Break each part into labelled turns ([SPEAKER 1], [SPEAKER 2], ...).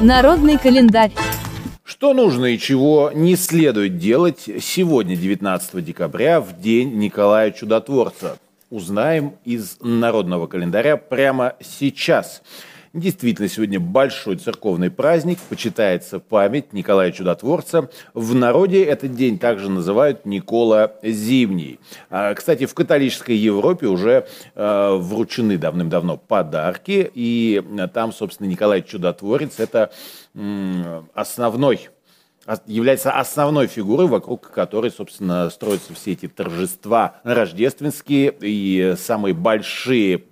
[SPEAKER 1] Народный календарь.
[SPEAKER 2] Что нужно и чего не следует делать сегодня, 19 декабря, в день Николая Чудотворца? Узнаем из народного календаря прямо сейчас. Действительно, сегодня большой церковный праздник, почитается память Николая Чудотворца. В народе этот день также называют Никола Зимний. А, кстати, в католической Европе уже э, вручены давным-давно подарки, и там, собственно, Николай Чудотворец – это основной является основной фигурой, вокруг которой, собственно, строятся все эти торжества рождественские и самые большие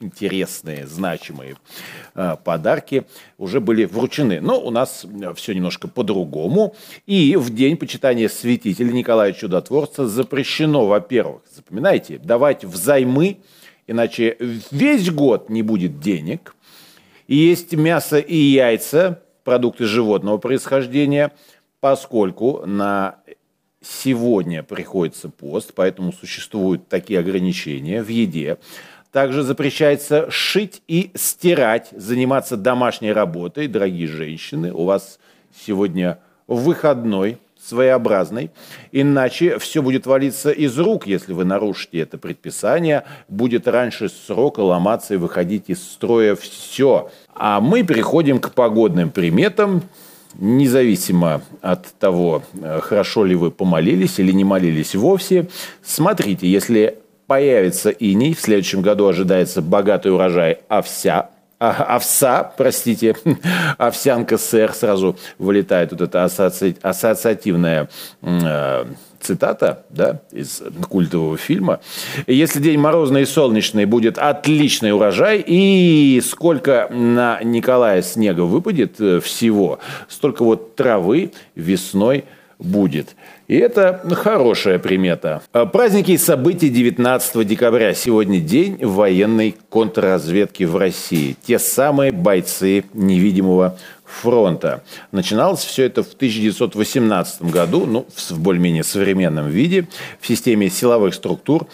[SPEAKER 2] интересные, значимые э, подарки уже были вручены. Но у нас все немножко по-другому. И в день почитания святителя Николая Чудотворца запрещено, во-первых, запоминайте, давать взаймы, иначе весь год не будет денег. И есть мясо и яйца, продукты животного происхождения, поскольку на сегодня приходится пост, поэтому существуют такие ограничения в еде. Также запрещается шить и стирать, заниматься домашней работой. Дорогие женщины, у вас сегодня выходной, своеобразный. Иначе все будет валиться из рук, если вы нарушите это предписание. Будет раньше срока ломаться и выходить из строя все. А мы переходим к погодным приметам. Независимо от того, хорошо ли вы помолились или не молились вовсе, смотрите, если появится иней. В следующем году ожидается богатый урожай овся. А, овса, простите, овсянка сэр, сразу вылетает вот эта ассоци... ассоциативная э, цитата да, из культового фильма. Если день морозный и солнечный, будет отличный урожай, и сколько на Николая снега выпадет э, всего, столько вот травы весной будет. И это хорошая примета. А праздники и события 19 декабря. Сегодня день военной контрразведки в России. Те самые бойцы невидимого фронта. Начиналось все это в 1918 году, ну, в более-менее современном виде, в системе силовых структур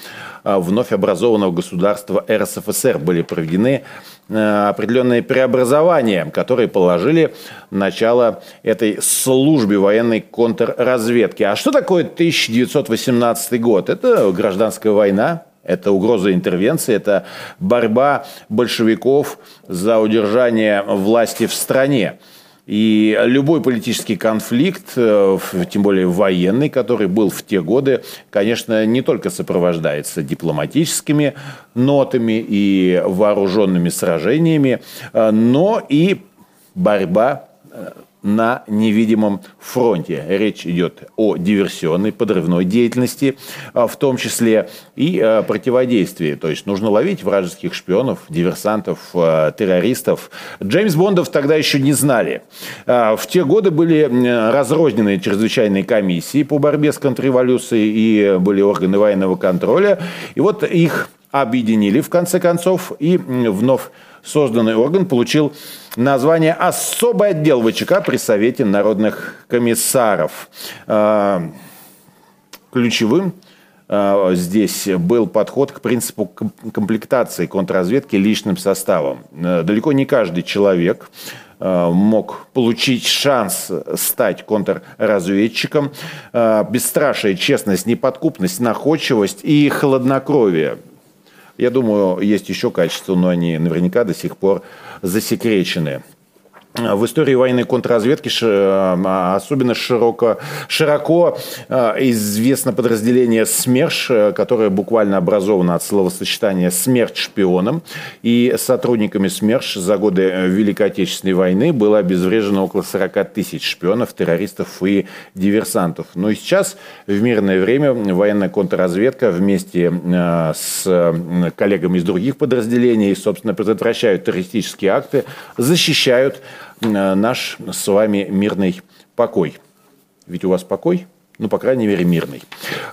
[SPEAKER 2] вновь образованного государства РСФСР были проведены Э, определенные преобразования, которые положили начало этой службе военной контрразведки. А что такое 1918 год? Это гражданская война, это угроза интервенции, это борьба большевиков за удержание власти в стране. И любой политический конфликт, э, тем более военный, который был в те годы, конечно, не только сопровождается дипломатическими нотами и вооруженными сражениями, э, но и борьба э, на невидимом фронте. Речь идет о диверсионной, подрывной деятельности, а, в том числе и а, противодействии. То есть нужно ловить вражеских шпионов, диверсантов, а, террористов. Джеймс Бондов тогда еще не знали. В те годы были разрозненные чрезвычайные комиссии по борьбе с контрреволюцией и были органы военного контроля. И вот их объединили в конце концов и вновь созданный орган получил название «Особый отдел ВЧК при Совете народных комиссаров». А, ключевым а, здесь был подход к принципу комплектации контрразведки личным составом. А, далеко не каждый человек мог получить шанс стать контрразведчиком. Бесстрашие, честность, неподкупность, находчивость и хладнокровие – я думаю, есть еще качества, но они наверняка до сих пор засекречены. В истории военной контрразведки а, особенно широко, широко а, известно подразделение СМЕРШ, которое буквально образовано от словосочетания «смерть шпионам». И сотрудниками СМЕРШ за годы Великой Отечественной войны было обезврежено около 40 тысяч шпионов, террористов и диверсантов. Но и сейчас, в мирное время, военная контрразведка вместе а, с коллегами из других подразделений, собственно, предотвращают террористические акты, защищают Э, наш с вами мирный покой. Ведь у вас покой? Ну, по крайней мере, мирный.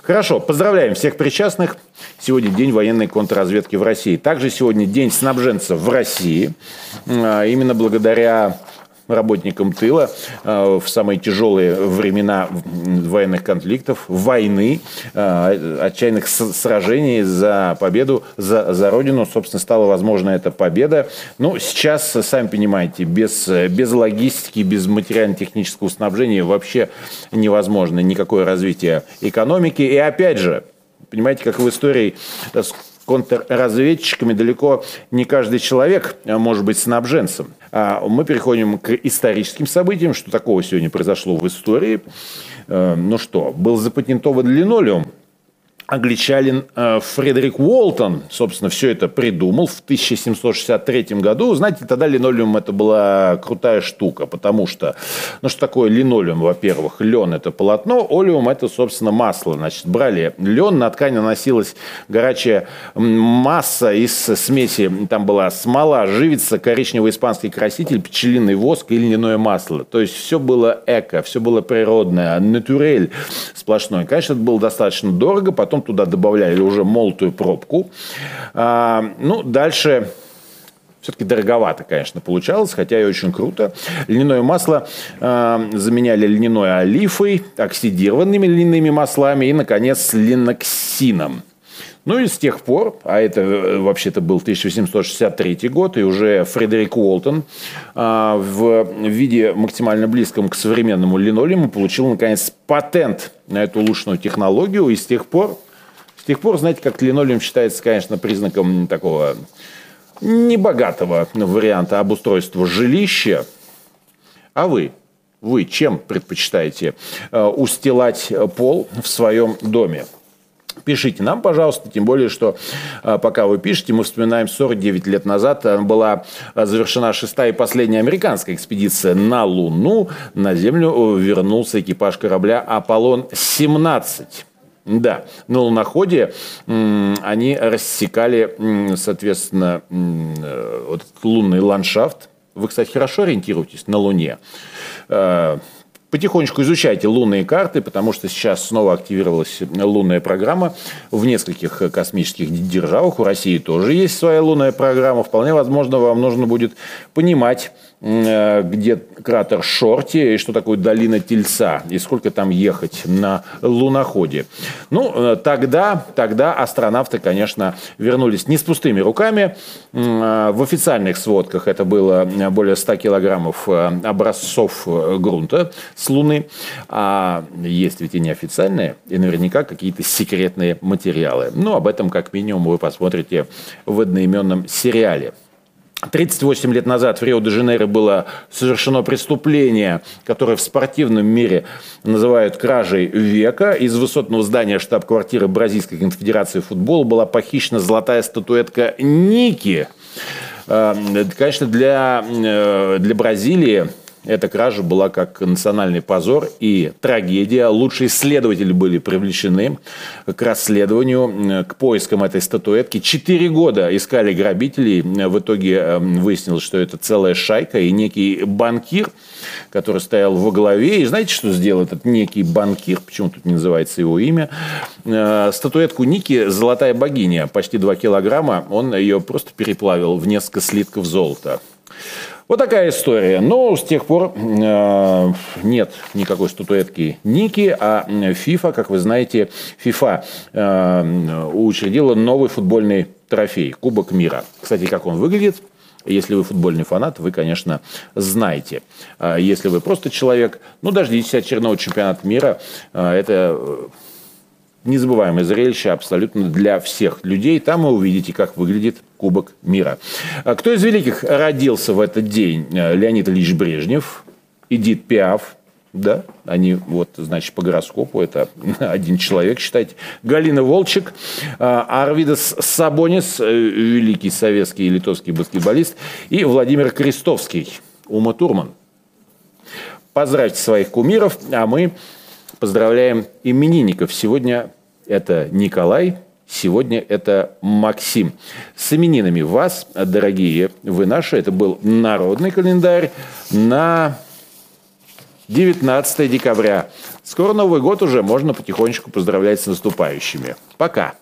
[SPEAKER 2] Хорошо, поздравляем всех причастных. Сегодня день военной контрразведки в России. Также сегодня день снабженцев в России. Э, именно благодаря работникам тыла э, в самые тяжелые времена военных конфликтов, войны, э, отчаянных сражений за победу, за, за Родину. Собственно, стала возможна эта победа. Ну, сейчас, сами понимаете, без, без логистики, без материально-технического снабжения вообще невозможно никакое развитие экономики. И опять же, понимаете, как в истории контрразведчиками далеко не каждый человек может быть снабженцем. А мы переходим к историческим событиям, что такого сегодня произошло в истории. Э, ну что, был запатентован линолеум – англичанин э, Фредерик Уолтон, собственно, все это придумал в 1763 году. Знаете, тогда линолеум это была крутая штука, потому что, ну что такое линолеум, во-первых? Лен – это полотно, олеум – это, собственно, масло. Значит, брали лен, на ткань наносилась горячая масса из смеси, там была смола, живица, коричневый испанский краситель, пчелиный воск и льняное масло. То есть все было эко, все было природное, натурель сплошной. Конечно, это было достаточно дорого, потом туда добавляли уже молотую пробку. А, ну, дальше все-таки дороговато, конечно, получалось, хотя и очень круто. Льняное масло э, заменяли льняной олифой, оксидированными льняными маслами и, наконец, линоксином. Ну и с тех пор, а это э, вообще-то был 1863 год, и уже Фредерик Уолтон а, в виде максимально близком к современному линолеуму получил, наконец, патент на эту улучшенную технологию, и с тех пор, с тех пор, знаете, как линолеум считается, конечно, признаком такого небогатого варианта обустройства жилища. А вы? Вы чем предпочитаете э, устилать пол в своем доме? Пишите нам, пожалуйста, тем более, что а, пока вы пишете, мы вспоминаем 49 лет назад а, была завершена шестая и последняя американская экспедиция на Луну. На Землю вернулся экипаж корабля «Аполлон-17». Да, на луноходе они рассекали, соответственно, э, вот лунный ландшафт. Вы, кстати, хорошо ориентируетесь на Луне потихонечку изучайте лунные карты, потому что сейчас снова активировалась лунная программа в нескольких космических державах. У России тоже есть своя лунная программа. Вполне возможно, вам нужно будет понимать, Э, где кратер Шорти, и что такое долина Тельца, и сколько там ехать на луноходе. Ну, э, тогда, тогда астронавты, конечно, вернулись не с пустыми руками. Э, в официальных сводках это было более 100 килограммов образцов грунта с Луны. А есть ведь и неофициальные, и наверняка какие-то секретные материалы. Ну, об этом, как минимум, вы посмотрите в одноименном сериале. 38 лет назад в Рио-де-Жанейро было совершено преступление, которое в спортивном мире называют кражей века. Из высотного здания штаб-квартиры Бразильской конфедерации футбола была похищена золотая статуэтка Ники. Э, конечно, для, э, для Бразилии эта кража была как национальный позор и трагедия. Лучшие исследователи были привлечены к расследованию, к поискам этой статуэтки. Четыре года искали грабителей. В итоге эм, выяснилось, что это целая шайка и некий банкир, который стоял во главе. И знаете, что сделал этот некий банкир? Почему тут не называется его имя? Э, статуэтку Ники «Золотая богиня», почти 2 килограмма. Он ее просто переплавил в несколько слитков золота. Вот такая история. Но с тех пор э, нет никакой статуэтки Ники, а FIFA, как вы знаете, FIFA э, учредила новый футбольный трофей – Кубок мира. Кстати, как он выглядит? Если вы футбольный фанат, вы, конечно, знаете. А если вы просто человек, ну, дождитесь очередного чемпионата мира. Э, это незабываемое зрелище абсолютно для всех людей. Там вы увидите, как выглядит Кубок мира. А кто из великих родился в этот день? Э, Леонид Ильич Брежнев, Эдит Пиаф, да, они вот, значит, по гороскопу, это один человек, считайте. Галина Волчек, э, Арвидас Сабонис, э, великий советский и литовский баскетболист, и Владимир Крестовский, Ума Турман. Поздравьте своих кумиров, а мы Поздравляем именинников. Сегодня это Николай, сегодня это Максим. С именинами вас, дорогие вы наши. Это был народный календарь на 19 декабря. Скоро Новый год уже, можно потихонечку поздравлять с наступающими. Пока.